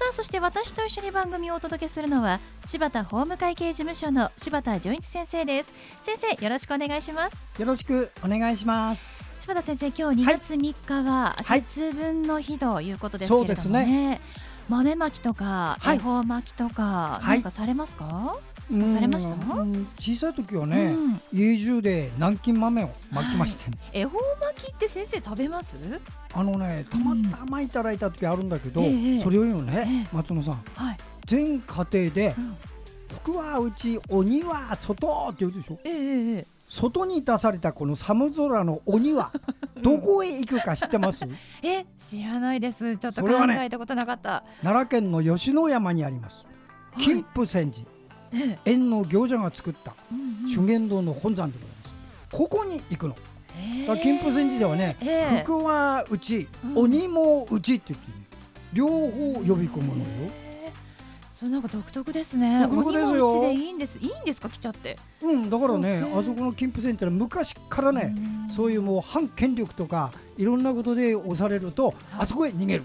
さあそして私と一緒に番組をお届けするのは柴田法務会計事務所の柴田純一先生です。先生よろしくお願いします。よろしくお願いします。柴田先生今日2月3日は節分の日ということですけれどもね,、ね。豆まきとか恵方巻きとか、何かされますか、されました？小さい時はね、うん、家中で南京豆を巻きまして恵方巻きって先生食べます？あのねたまたまいただいた時あるんだけど、うん、それよりもね、えー、松野さん、はい、全家庭で、うん、福は内鬼は外って言うでしょ、えー、外に出されたこの寒空の鬼は どこへ行くか知ってます？え知らないです。ちょっと考えたことなかった、ね、奈良県の吉野山にあります。金峰山寺、縁の行者が作った修験道の本山でございます。ここに行くの。金峰山寺ではね、福は内、鬼も内って言って両方呼び込むのよ。それなんか独特ですね。独特ですよ。でいいんです。いいんですか？来ちゃって。うん、だからね、あそこの金峰山って昔からね、そういうもう反権力とかいろんなことで押されると、あそこへ逃げる。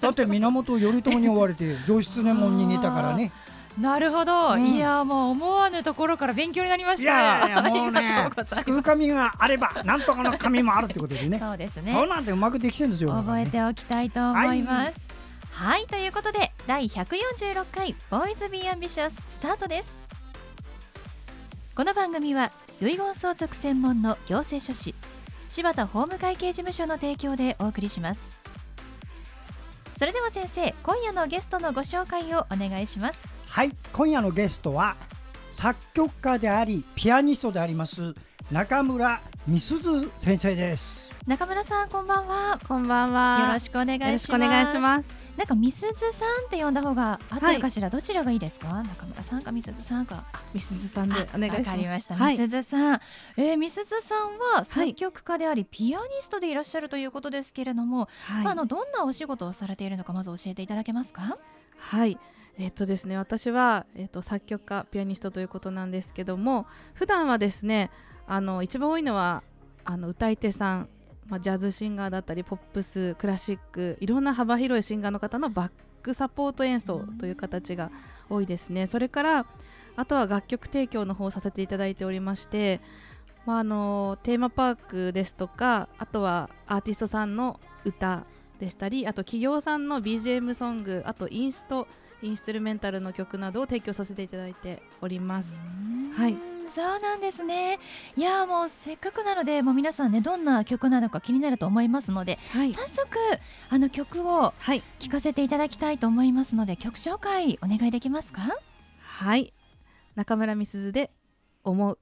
だって源頼朝に追われて 上質年も逃げたからね。なるほど、うん、いやもう思わぬところから勉強になりました。いや もうね、救う神があれば、なんとかの神もあるってことでね。そうですね。そうなんでうまくできてるんですよ。覚えておきたいと思います。はい、はい、ということで第146回ボーイズビーアンビシャススタートです。この番組は遺言相続専門の行政書士柴田法務会計事務所の提供でお送りします。それでは先生、今夜のゲストのご紹介をお願いします。はい今夜のゲストは作曲家でありピアニストであります中村美鈴先生です。中村さんこんばんは。こんばんは。よろしくお願いします。お願いします。なんか美鈴さんって呼んだ方が合ってるかしら、はい、どちらがいいですか？中村さんか美鈴さんか。美鈴さんでお願いします。わかりました、はい、美鈴さん、えー、美鈴さんは作曲家であり、はい、ピアニストでいらっしゃるということですけれども、はい、まあ、あのどんなお仕事をされているのかまず教えていただけますか？はいえっとですね、私は、えっと、作曲家ピアニストということなんですけども普段はですねあの一番多いのはあの歌い手さん、まあ、ジャズシンガーだったりポップスクラシックいろんな幅広いシンガーの方のバックサポート演奏という形が多いですね。それからあとは楽曲提供の方をさせていただいておりまして、まあ、あのテーマパークですとかあとはアーティストさんの歌でしたりあと企業さんの BGM ソングあとインストインストゥルメンタルの曲などを提供させていただいております。はい。そうなんですね。いやもうせっかくなのでもう皆さんねどんな曲なのか気になると思いますので、はい、早速あの曲を聴かせていただきたいと思いますので、曲紹介お願いできますか？はい。中村美鈴で思う。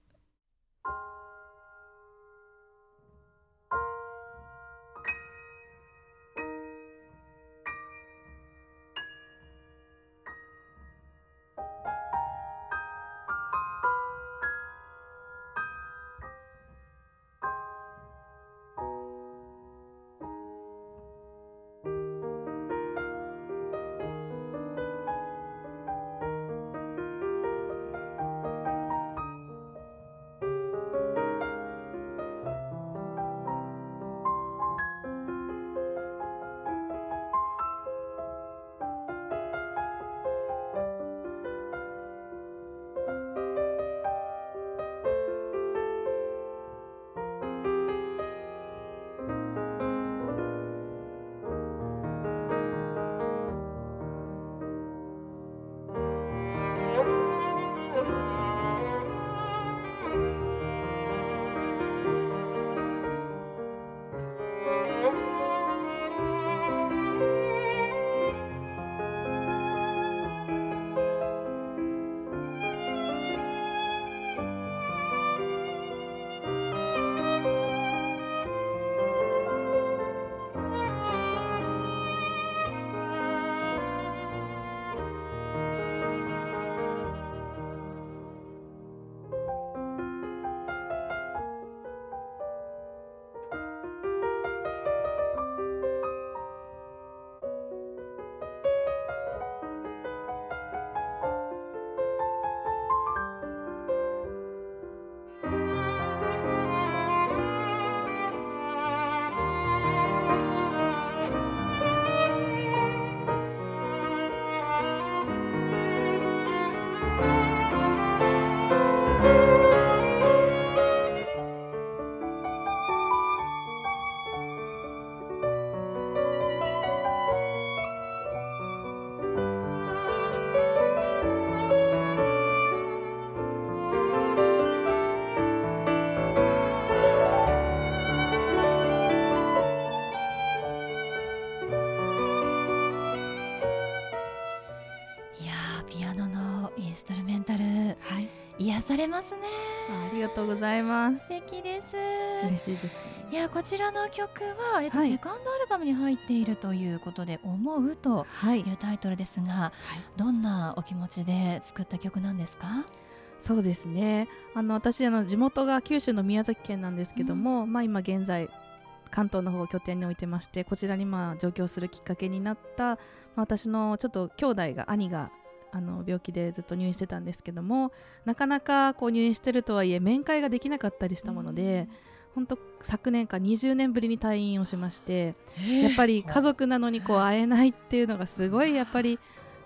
ますね。ありがとうございます。素敵です。嬉しいです、いやこちらの曲は、えっと、はい、セカンドアルバムに入っているということで「思う」というタイトルですが、はい、どんなお気持ちで作った曲なんですか？そうですね。あの私あの地元が九州の宮崎県なんですけども、うん、まあ、今現在関東の方を拠点に置いてましてこちらにまあ上京するきっかけになった、まあ、私のちょっと兄弟が兄があの病気でずっと入院してたんですけどもなかなかこう入院してるとはいえ面会ができなかったりしたもので、本当昨年か20年ぶりに退院をしましてやっぱり家族なのにこう会えないっていうのがすごいやっぱり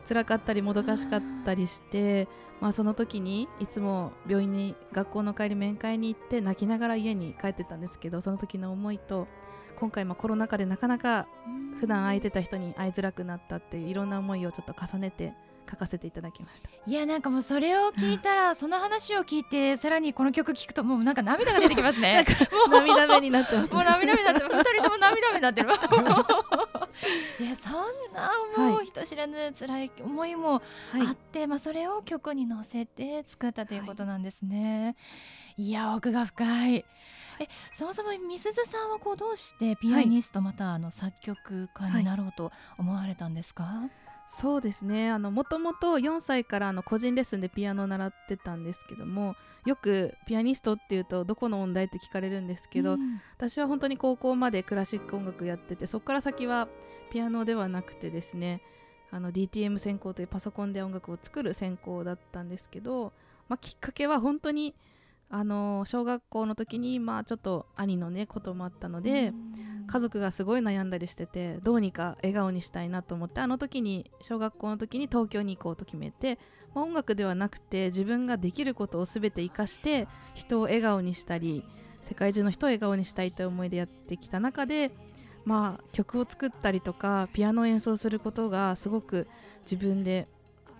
辛かったりもどかしかったりして、まあ、その時にいつも病院に学校の帰り面会に行って泣きながら家に帰ってたんですけどその時の思いと今回もコロナ禍でなかなか普段会えてた人に会いづらくなったっていういろんな思いをちょっと重ねて書かせていただきました。いやなんかもうそれを聞いたら、その話を聞いてさらにこの曲聞くともうなんか涙が出てきますね。涙目になってます、ね、もう涙目になって二人とも涙目になってる。いやそんなもう人知らぬ辛い思いもあって、はい、まあそれを曲に乗せて作ったということなんですね、はい、いや奥が深い。えそもそもみすずさんはこうどうしてピアニストまたあの作曲家になろうと思われたんですか、はいそうですね。あのもともと4歳からあの個人レッスンでピアノを習ってたんですけどもよくピアニストっていうとどこの音大って聞かれるんですけど、うん、私は本当に高校までクラシック音楽やっててそこから先はピアノではなくてですねあの DTM 専攻というパソコンで音楽を作る専攻だったんですけど、まあ、きっかけは本当にあの小学校の時にまあちょっと兄のねこともあったので、家族がすごい悩んだりしててどうにか笑顔にしたいなと思ってあの時に小学校の時に東京に行こうと決めて、まあ、音楽ではなくて自分ができることを全て生かして人を笑顔にしたり世界中の人を笑顔にしたいという思いでやってきた中で、まあ、曲を作ったりとかピアノを演奏することがすごく自分で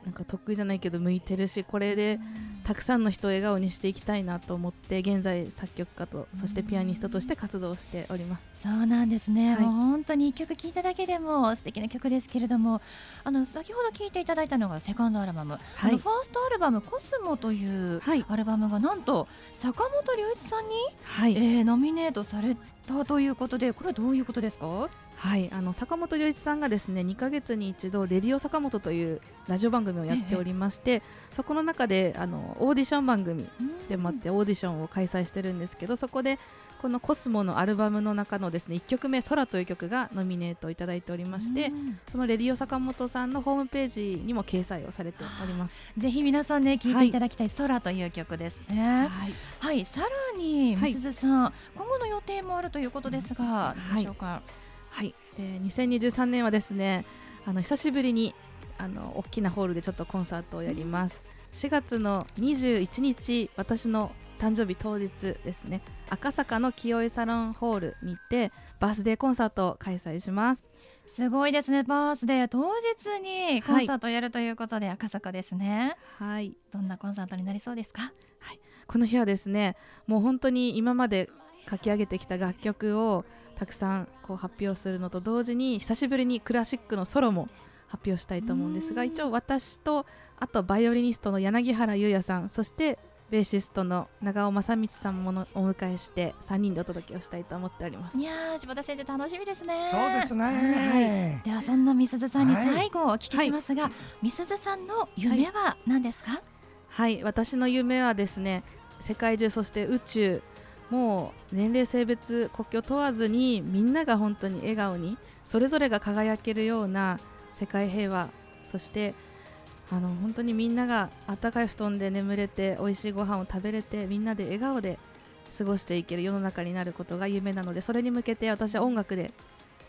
なんか得意じゃないけど向いてるしこれでたくさんの人を笑顔にしていきたいなと思って現在作曲家とそしてピアニストとして活動しております。そうなんですね、はい、もう本当に1曲聴いただけでも素敵な曲ですけれどもあの先ほど聴いていただいたのがセカンドアルバム、はい、ファーストアルバム「コスモというアルバムがなんと坂本龍一さんに、はい、えー、ノミネートされたということでこれはどういうことですか？はいあの坂本龍一さんがですね2か月に一度「レディオ坂本」というラジオ番組をやっておりまして、ええ、そこの中であのオーディション番組でもあってオーディションを開催してるんですけどそこでこの「コスモ」のアルバムの中のですね1曲目「空」という曲がノミネートいただいておりましてそのレディオ坂本さんのホームページにも掲載をされております。ぜひ皆さんね聴いてい。ただきたい「空」という曲ですね。はい、はい、さらにみすずさん、はい、今後の予定もあるということですが、どうでしょうか、はいはい、えー、2023年はですねあの久しぶりにあの大きなホールでちょっとコンサートをやります、4月の21日私の誕生日当日ですね。赤坂の清江サロンホールにてバースデーコンサートを開催します。すごいですね。バースデー当日にコンサートをやるということで、赤坂ですね。はい。どんなコンサートになりそうですか？はい。この日はですねもう本当に今まで書き上げてきた楽曲をたくさんこう発表するのと同時に久しぶりにクラシックのソロも発表したいと思うんですが一応私とあとバイオリニストの柳原優也さんそしてベーシストの長尾正道さんものお迎えして3人でお届けをしたいと思っております。いや柴田先生楽しみですね。そうですね、はい、ではそんなみすずさんに最後お聞きしますが、はい、みすずさんの夢は何ですか、はい、はい、私の夢はですね世界中そして宇宙もう年齢性別国境問わずにみんなが本当に笑顔にそれぞれが輝けるような世界平和そしてあの本当にみんなが暖かい布団で眠れて美味しいご飯を食べれてみんなで笑顔で過ごしていける世の中になることが夢なのでそれに向けて私は音楽で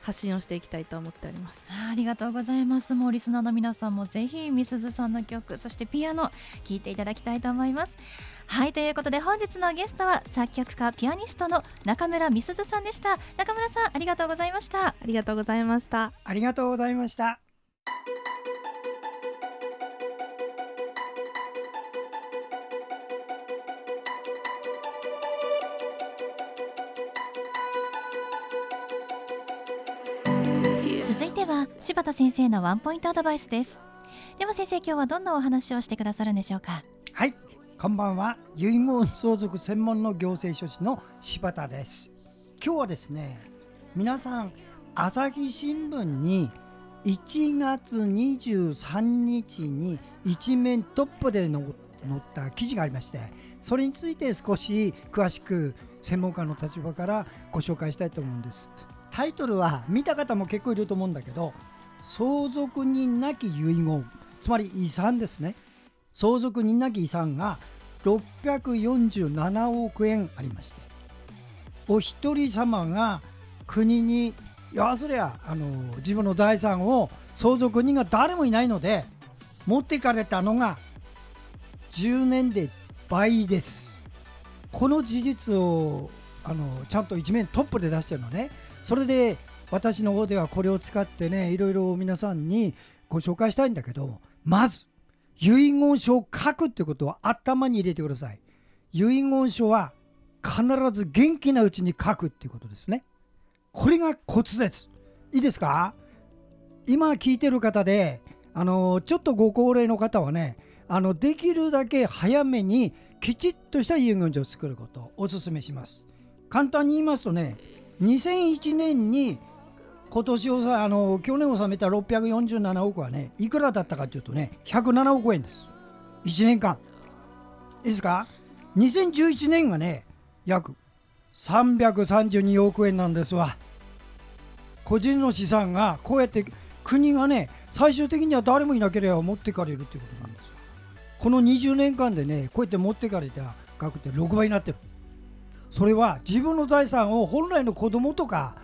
発信をしていきたいと思っております。ありがとうございます。もうリスナーの皆さんもぜひみすずさんの曲そしてピアノ聴いていただきたいと思います。はいということで本日のゲストは作曲家ピアニストの中村美鈴さんでした。中村さんありがとうございました。ありがとうございました。ありがとうございました。続いては柴田先生のワンポイントアドバイスです。では先生今日はどんなお話をしてくださるんでしょうか？はいこんばんは。遺言相続専門の行政書士の柴田です。今日はですね皆さん朝日新聞に1月23日に一面トップで載った記事がありましてそれについて少し詳しく専門家の立場からご紹介したいと思うんです。タイトルは見た方も結構いると思うんだけど相続人なき遺言つまり遺産ですね。相続人なき遺産が647億円ありましてお一人様が国にいやそりゃあの自分の財産を相続人が誰もいないので持っていかれたのが10年で倍です。この事実をあのちゃんと一面トップで出してるのね。それで私の方ではこれを使ってねいろいろ皆さんにご紹介したいんだけどまず遺言書を書くってことは頭に入れてください。遺言書は必ず元気なうちに書くっていうことですね。これがコツです。いいですか？今聞いてる方で、あのちょっとご高齢の方はね、あのできるだけ早めにきちっとした遺言書を作ることをお勧めします。簡単に言いますとね、2001年に今年をさあの去年納めた647億はねいくらだったかというとね107億円です。1年間。いいですか？2011年がね約332億円なんですわ。個人の資産がこうやって国がね最終的には誰もいなければ持っていかれるっていうことなんですこの20年間でねこうやって持っていかれた額って6倍になってる。それは自分の財産を本来の子供とか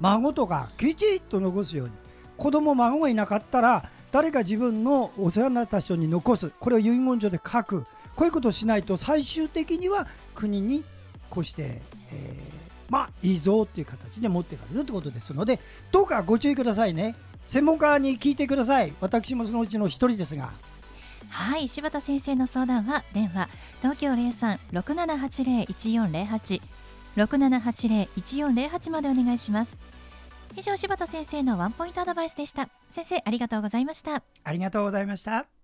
孫とかきちっと残すように子供孫がいなかったら誰か自分のお世話になった人に残す。これを遺言書で書く。こういうことをしないと最終的には国にこうして、えー、まあいいぞっていう形で持っていかれるってことですのでどうかご注意くださいね。専門家に聞いてください。私もそのうちの一人ですが。はい柴田先生の相談は電話東京0367801408 6780-1408までお願いします。以上柴田先生のワンポイントアドバイスでした。先生ありがとうございました。ありがとうございました。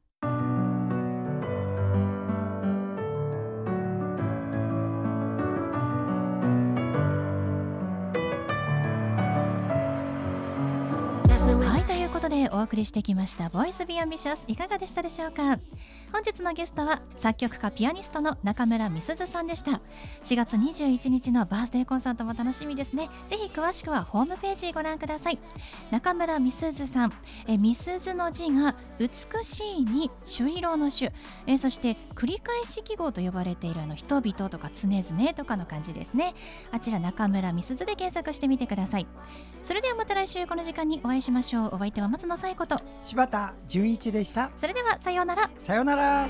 お送りしてきました「ボイスビアンビシャスいかがでしたでしょうか？本日のゲストは作曲家ピアニストの中村美鈴さんでした。4月21日のバースデーコンサートも楽しみですね。ぜひ詳しくはホームページご覧ください。中村美鈴さんえ美鈴の字が美しいに朱色の朱。えそして繰り返し記号と呼ばれているあの人々とか常々とかの感じですね。あちら中村美鈴で検索してみてください。それではまた来週この時間にお会いしましょう。お相手は松野野紗友子と。柴田純一でした。それではさようなら。さようなら